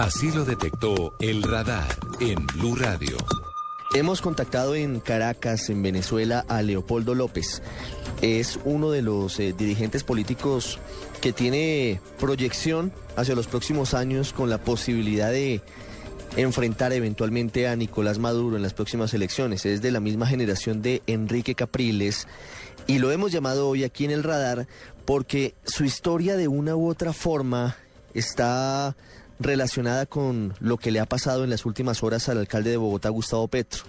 Así lo detectó el radar en Blue Radio. Hemos contactado en Caracas, en Venezuela, a Leopoldo López. Es uno de los eh, dirigentes políticos que tiene proyección hacia los próximos años con la posibilidad de enfrentar eventualmente a Nicolás Maduro en las próximas elecciones. Es de la misma generación de Enrique Capriles y lo hemos llamado hoy aquí en el radar porque su historia de una u otra forma está relacionada con lo que le ha pasado en las últimas horas al alcalde de Bogotá, Gustavo Petro.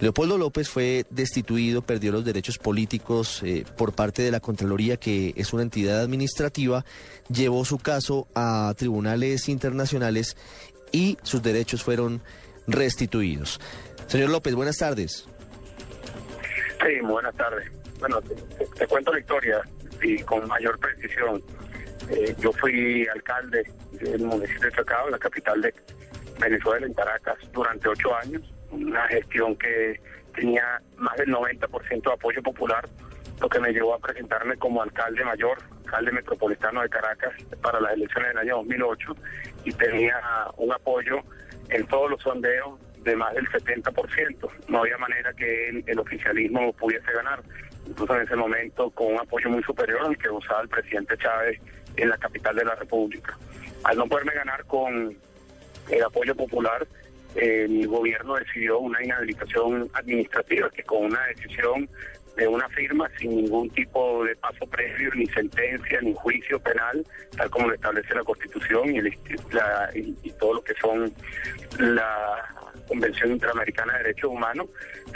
Leopoldo López fue destituido, perdió los derechos políticos eh, por parte de la Contraloría, que es una entidad administrativa, llevó su caso a tribunales internacionales y sus derechos fueron restituidos. Señor López, buenas tardes. Sí, buenas tardes. Bueno, te, cuento la historia y con mayor precisión. Eh, yo fui alcalde del municipio de Chacao, la capital de Venezuela, en Caracas, durante ocho años. Una gestión que tenía más del 90% de apoyo popular, lo que me llevó a presentarme como alcalde mayor, alcalde metropolitano de Caracas para las elecciones del año 2008 y tenía un apoyo en todos los sondeos de más del 70%. No había manera que el, oficialismo pudiese ganar, incluso en ese momento con un apoyo muy superior al que usaba el presidente Chávez en la capital de la República. Al no poderme ganar con el apoyo popular, el gobierno decidió una inhabilitación administrativa que con una decisión de una firma sin ningún tipo de paso previo, ni sentencia, ni juicio penal, tal como lo establece la Constitución y, y, todo lo que son la Convención Interamericana de Derechos Humanos,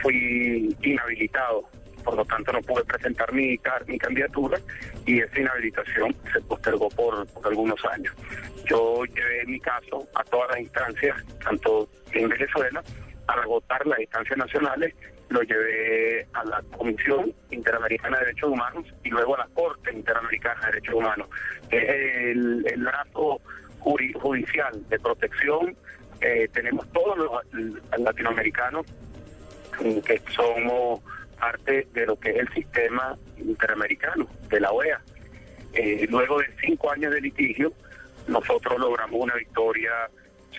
fui inhabilitado. Por lo tanto, no pude presentar mi, mi candidatura y esa inhabilitación se postergó por, algunos años. Yo llevé mi caso a todas las instancias, tanto en Venezuela, para agotar las instancias nacionales lo llevé a la Comisión Interamericana de Derechos Humanos y luego a la Corte Interamericana de Derechos Humanos. Es el, el brazo judicial de protección. Eh, tenemos todos los latinoamericanos que somos parte de lo que es el sistema interamericano, de la OEA. Eh, luego de cinco años de litigio, nosotros logramos una victoria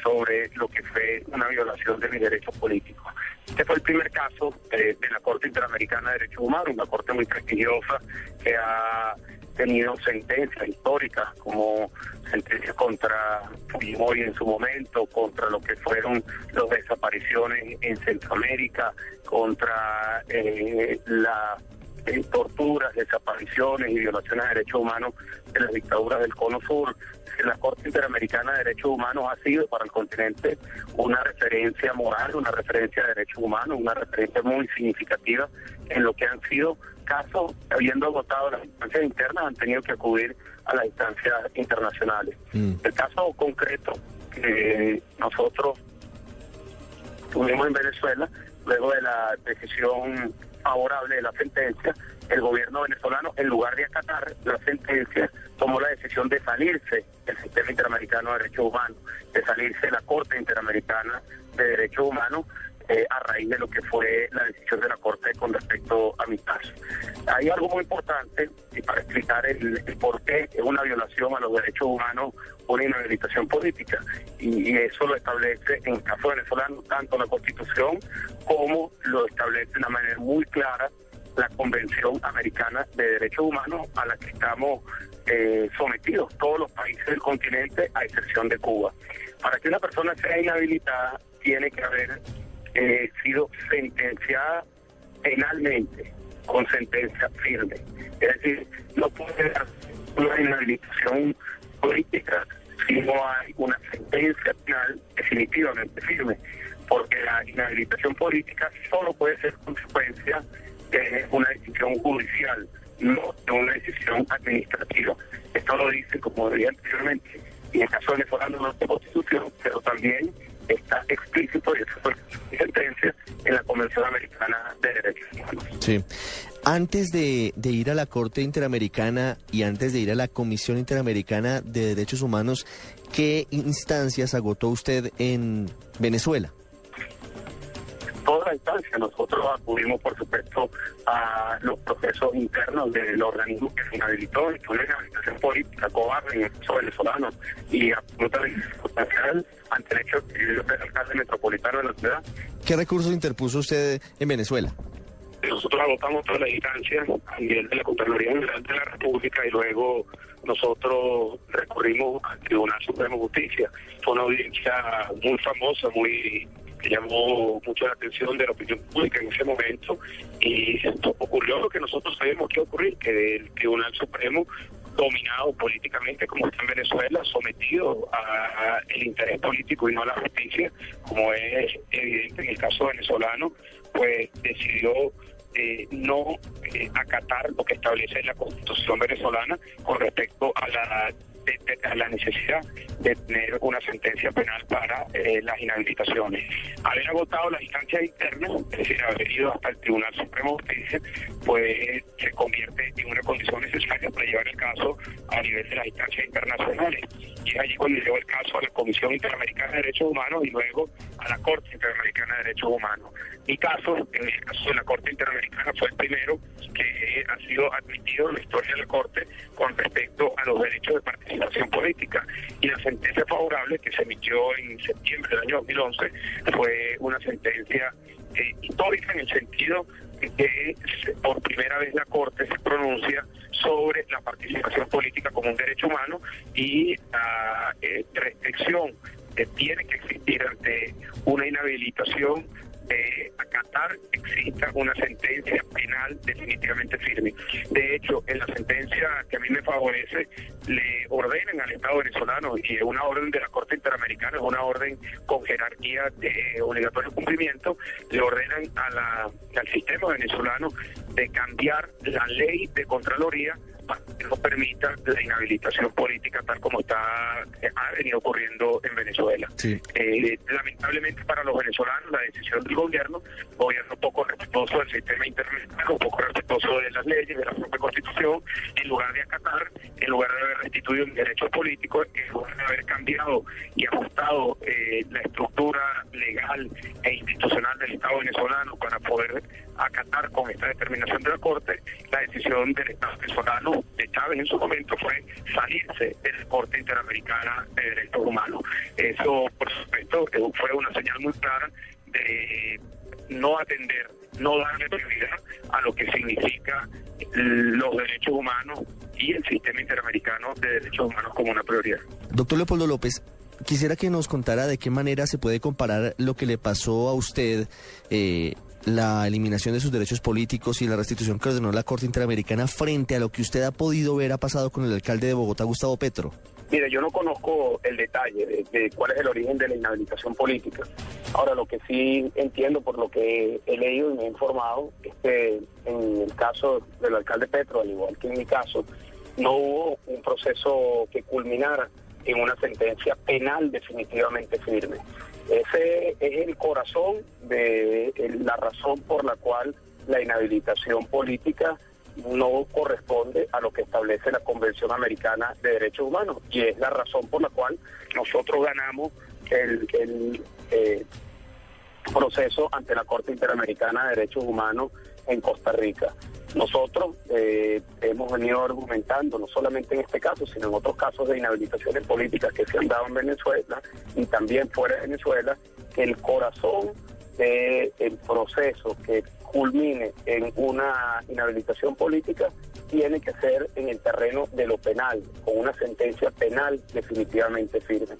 sobre lo que fue una violación de mis derechos políticos. Este fue el primer caso de, la Corte Interamericana de Derechos Humanos, una corte muy prestigiosa que ha tenido sentencias históricas como sentencias contra Fujimori en su momento, contra lo que fueron las desapariciones en Centroamérica, contra eh, la en torturas, desapariciones y violaciones de derechos humanos de las dictaduras del Cono Sur. La Corte Interamericana de Derechos Humanos ha sido para el continente una referencia moral, una referencia de derechos humanos, una referencia muy significativa en lo que han sido casos, habiendo agotado las instancias internas, han tenido que acudir a las instancias internacionales. Mm. El caso concreto que nosotros tuvimos en Venezuela, luego de la decisión favorable de la sentencia, el gobierno venezolano, en lugar de acatar la sentencia, tomó la decisión de salirse del sistema interamericano de derechos humanos, de salirse de la Corte Interamericana de Derechos Humanos eh, a raíz de lo que fue la decisión de la Corte con respecto a mi caso. Hay algo muy importante y para explicar el, por qué es una violación a los derechos humanos una inhabilitación política y, eso lo establece en el caso venezolano tanto la Constitución como lo establece de una manera muy clara la Convención Americana de Derechos Humanos a la que estamos eh, sometidos todos los países del continente a excepción de Cuba. Para que una persona sea inhabilitada tiene que haber eh, sido sentenciada penalmente con sentencia firme. Es decir, no puede haber una inhabilitación política si no hay una sentencia penal definitivamente firme, porque la inhabilitación política solo puede ser consecuencia de una decisión judicial, no de una decisión administrativa. Esto lo dice, como decía anteriormente, en el caso venezolano no de constitución, pero también está explícito y eso fue sentencia en la Convención Americana de Derechos Humanos. Sí. Antes de, ir a la Corte Interamericana y antes de ir a la Comisión Interamericana de Derechos Humanos, ¿qué instancias agotó usted en Venezuela? Las instancias. Nosotros acudimos, por supuesto, a los procesos internos del organismo que se inhabilitó, y una inhabilitación política cobarde en el caso venezolano y absolutamente sustancial ante el hecho de que yo soy alcalde metropolitano de la ciudad. ¿Qué recursos interpuso usted en Venezuela? Nosotros agotamos todas las instancias a nivel de la Contraloría General de la República y luego nosotros recurrimos al Tribunal Supremo de Justicia. Fue una audiencia muy famosa, muy llamó mucho la atención de la opinión pública en ese momento y ocurrió lo que nosotros sabemos que ocurrir, que el Tribunal Supremo dominado políticamente como está en Venezuela, sometido al interés político y no a la justicia, como es evidente en el caso venezolano, pues decidió eh, no eh, acatar lo que establece la Constitución venezolana con respecto a la de, la necesidad de tener una sentencia penal para eh, las inhabilitaciones. Haber agotado las instancias internas, es decir, haber ido hasta el Tribunal Supremo de Justicia, pues se convierte en una condición necesaria para llevar el caso a nivel de las instancias internacionales. Y es allí cuando llevó el caso a la Comisión Interamericana de Derechos Humanos y luego a la Corte Interamericana de Derechos Humanos. Mi caso, en el caso de la Corte Interamericana, fue el primero que ha sido admitido en la historia de la Corte con respecto a los derechos de participación política. Y la sentencia favorable que se emitió en septiembre del año 2011 fue una sentencia eh, histórica en el sentido de que por primera vez la Corte se pronuncia sobre la participación política como un derecho humano y la eh, restricción que tiene que existir ante una inhabilitación de acatar exista una sentencia penal definitivamente firme. De hecho, en la sentencia que a mí me favorece, le ordenan al Estado venezolano, y es una orden de la Corte Interamericana, es una orden con jerarquía de obligatorio cumplimiento, le ordenan a la, al sistema venezolano de cambiar la ley de Contraloría no permita la inhabilitación política tal como está eh, ha venido ocurriendo en Venezuela. Eh, lamentablemente para los venezolanos la decisión del gobierno, gobierno poco respetuoso del sistema internacional, poco respetuoso de las leyes, de la propia constitución, en lugar de acatar, en lugar de haber restituido un derecho político, en lugar de haber cambiado y ajustado eh, la estructura legal e institucional del Estado venezolano para poder acatar con esta determinación de la Corte, la decisión del Estado venezolano de Chávez en su momento fue salirse de la Corte Interamericana de Derechos Humanos. Eso, por supuesto, fue una señal muy clara de no atender, no darle prioridad a lo que significa los derechos humanos y el sistema interamericano de derechos humanos como una prioridad. Doctor Leopoldo López, quisiera que nos contara de qué manera se puede comparar lo que le pasó a usted eh, la eliminación de sus derechos políticos y la restitución que ordenó la Corte Interamericana frente a lo que usted ha podido ver ha pasado con el alcalde de Bogotá, Gustavo Petro? Mire, yo no conozco el detalle de, cuál es el origen de la inhabilitación política. Ahora, lo que sí entiendo por lo que he leído y me he informado es que en el caso del alcalde Petro, al igual que en mi caso, no hubo un proceso que culminara en una sentencia penal definitivamente firme. Ese es el corazón de la razón por la cual la inhabilitación política no corresponde a lo que establece la Convención Americana de Derechos Humanos y es la razón por la cual nosotros ganamos el, eh, proceso ante la Corte Interamericana de Derechos Humanos en Costa Rica. Nosotros eh, hemos venido argumentando, no solamente en este caso, sino en otros casos de inhabilitaciones políticas que se han dado en Venezuela y también fuera de Venezuela, que el corazón del proceso que culmine en una inhabilitación política tiene que ser en el terreno de lo penal, con una sentencia penal definitivamente firme.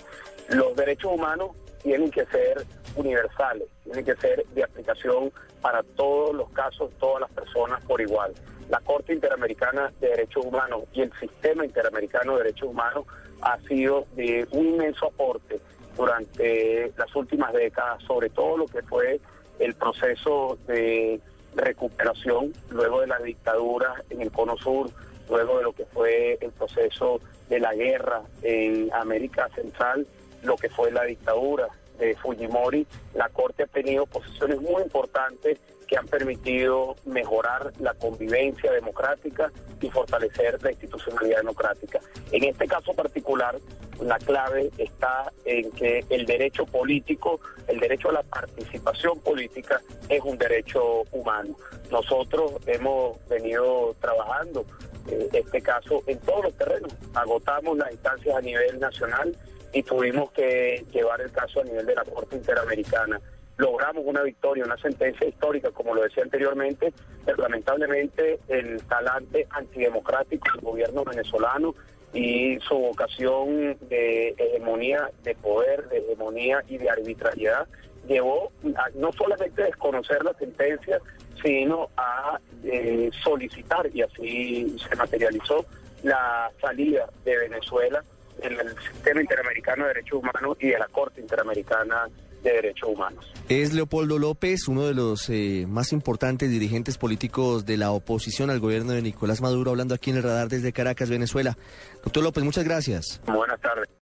Los derechos humanos tienen que ser universales, tienen que ser de aplicación para todos los casos, todas las personas por igual. La Corte Interamericana de Derechos Humanos y el Sistema Interamericano de Derechos Humanos ha sido de un inmenso aporte durante las últimas décadas, sobre todo lo que fue el proceso de recuperación luego de la dictadura en el Cono Sur, luego de lo que fue el proceso de la guerra en América Central lo que fue la dictadura de Fujimori, la Corte ha tenido posiciones muy importantes que han permitido mejorar la convivencia democrática y fortalecer la institucionalidad democrática. En este caso particular, la clave está en que el derecho político, el derecho a la participación política es un derecho humano. Nosotros hemos venido trabajando eh, este caso en todos los terrenos. Agotamos las instancias a nivel nacional y tuvimos que llevar el caso a nivel de la Corte Interamericana. Logramos una victoria, una sentencia histórica, como lo decía anteriormente, pero lamentablemente el talante antidemocrático del gobierno venezolano y su vocación de hegemonía de poder, de hegemonía y de arbitrariedad llevó a no solamente a desconocer la sentencia, sino a eh, solicitar, y así se materializó, la salida de Venezuela del sistema interamericano de derechos humanos y de la Corte Interamericana de Derechos Humanos. Es Leopoldo López, uno de los eh, más importantes dirigentes políticos de la oposición al gobierno de Nicolás Maduro, hablando aquí en el radar desde Caracas, Venezuela. Doctor López, muchas gracias. Buenas tardes.